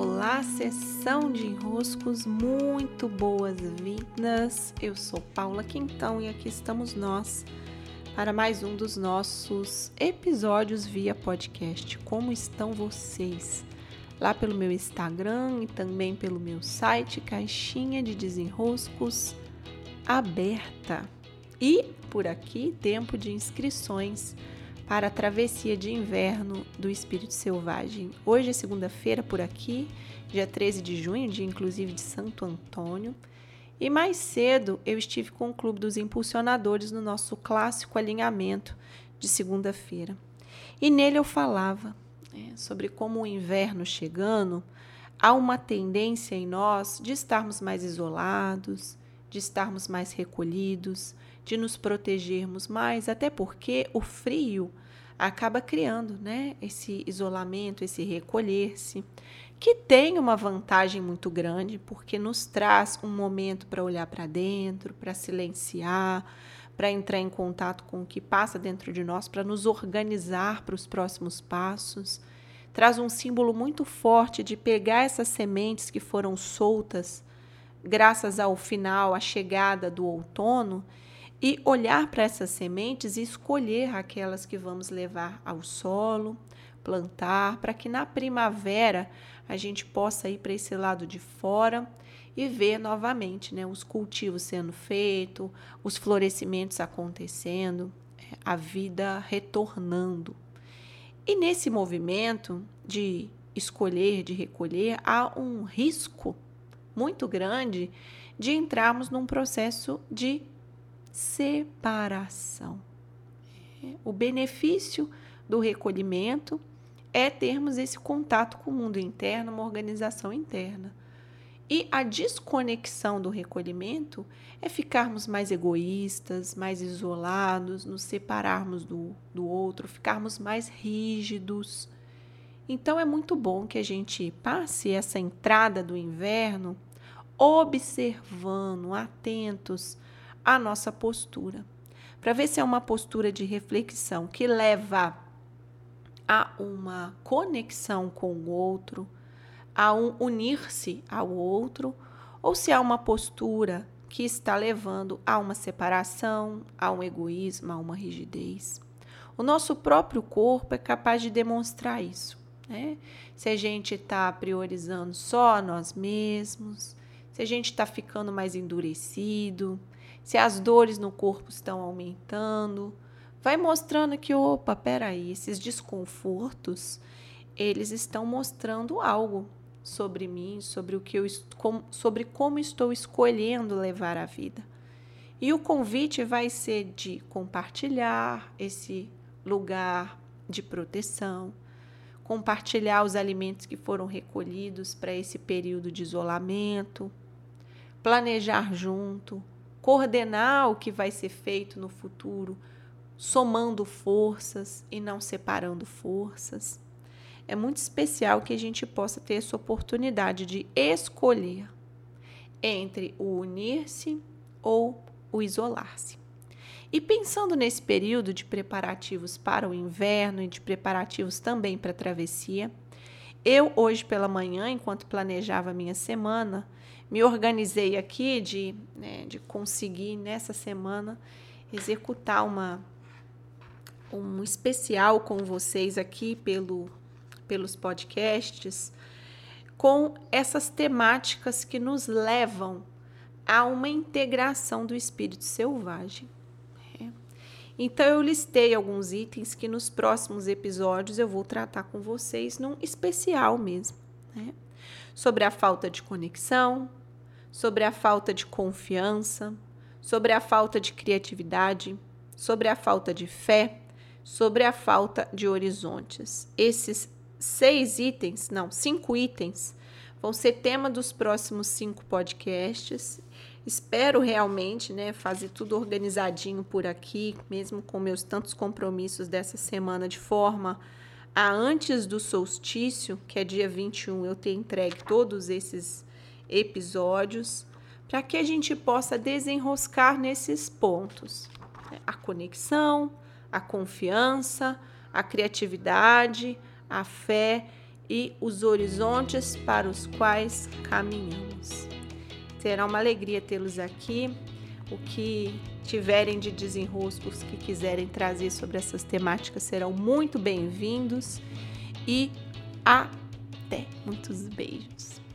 Olá, sessão de enroscos, muito boas-vindas. Eu sou Paula Quintão e aqui estamos nós para mais um dos nossos episódios via podcast. Como estão vocês? Lá pelo meu Instagram e também pelo meu site, Caixinha de Desenroscos aberta. E por aqui, tempo de inscrições para a travessia de inverno do Espírito Selvagem. Hoje é segunda-feira por aqui, dia 13 de junho, dia inclusive de Santo Antônio. E mais cedo eu estive com o Clube dos Impulsionadores no nosso clássico alinhamento de segunda-feira. E nele eu falava né, sobre como o inverno chegando, há uma tendência em nós de estarmos mais isolados, de estarmos mais recolhidos, de nos protegermos mais, até porque o frio acaba criando, né, esse isolamento, esse recolher-se, que tem uma vantagem muito grande, porque nos traz um momento para olhar para dentro, para silenciar, para entrar em contato com o que passa dentro de nós, para nos organizar para os próximos passos. Traz um símbolo muito forte de pegar essas sementes que foram soltas graças ao final, à chegada do outono, e olhar para essas sementes e escolher aquelas que vamos levar ao solo, plantar, para que na primavera a gente possa ir para esse lado de fora e ver novamente né, os cultivos sendo feitos, os florescimentos acontecendo, a vida retornando. E nesse movimento de escolher, de recolher, há um risco muito grande de entrarmos num processo de separação. O benefício do recolhimento é termos esse contato com o mundo interno, uma organização interna. E a desconexão do recolhimento é ficarmos mais egoístas, mais isolados, nos separarmos do, do outro, ficarmos mais rígidos. Então é muito bom que a gente passe essa entrada do inverno observando, atentos à nossa postura, para ver se é uma postura de reflexão que leva a uma conexão com o outro, a um unir-se ao outro, ou se é uma postura que está levando a uma separação, a um egoísmo, a uma rigidez. O nosso próprio corpo é capaz de demonstrar isso. Né? Se a gente está priorizando só nós mesmos, se a gente está ficando mais endurecido, se as dores no corpo estão aumentando, vai mostrando que, opa, peraí, esses desconfortos, eles estão mostrando algo sobre mim, sobre o que eu sobre como estou escolhendo levar a vida. E o convite vai ser de compartilhar esse lugar de proteção, compartilhar os alimentos que foram recolhidos para esse período de isolamento, planejar junto, coordenar o que vai ser feito no futuro, somando forças e não separando forças. É muito especial que a gente possa ter essa oportunidade de escolher entre o unir-se ou o isolar-se. E pensando nesse período de preparativos para o inverno e de preparativos também para a travessia, eu hoje pela manhã, enquanto planejava a minha semana, me organizei aqui de, né, de conseguir nessa semana executar uma um especial com vocês aqui pelo, pelos podcasts com essas temáticas que nos levam a uma integração do espírito selvagem. Né? Então eu listei alguns itens que nos próximos episódios eu vou tratar com vocês num especial mesmo, né? Sobre a falta de conexão, sobre a falta de confiança, sobre a falta de criatividade, sobre a falta de fé, sobre a falta de horizontes. Esses seis itens, não, cinco itens, vão ser tema dos próximos cinco podcasts. Espero realmente né, fazer tudo organizadinho por aqui, mesmo com meus tantos compromissos dessa semana, de forma a antes do solstício, que é dia 21, eu ter entregue todos esses episódios para que a gente possa desenroscar nesses pontos: né? a conexão, a confiança, a criatividade, a fé e os horizontes para os quais caminhamos. Será uma alegria tê-los aqui. O que tiverem de desenroscos que quiserem trazer sobre essas temáticas serão muito bem-vindos e até muitos beijos.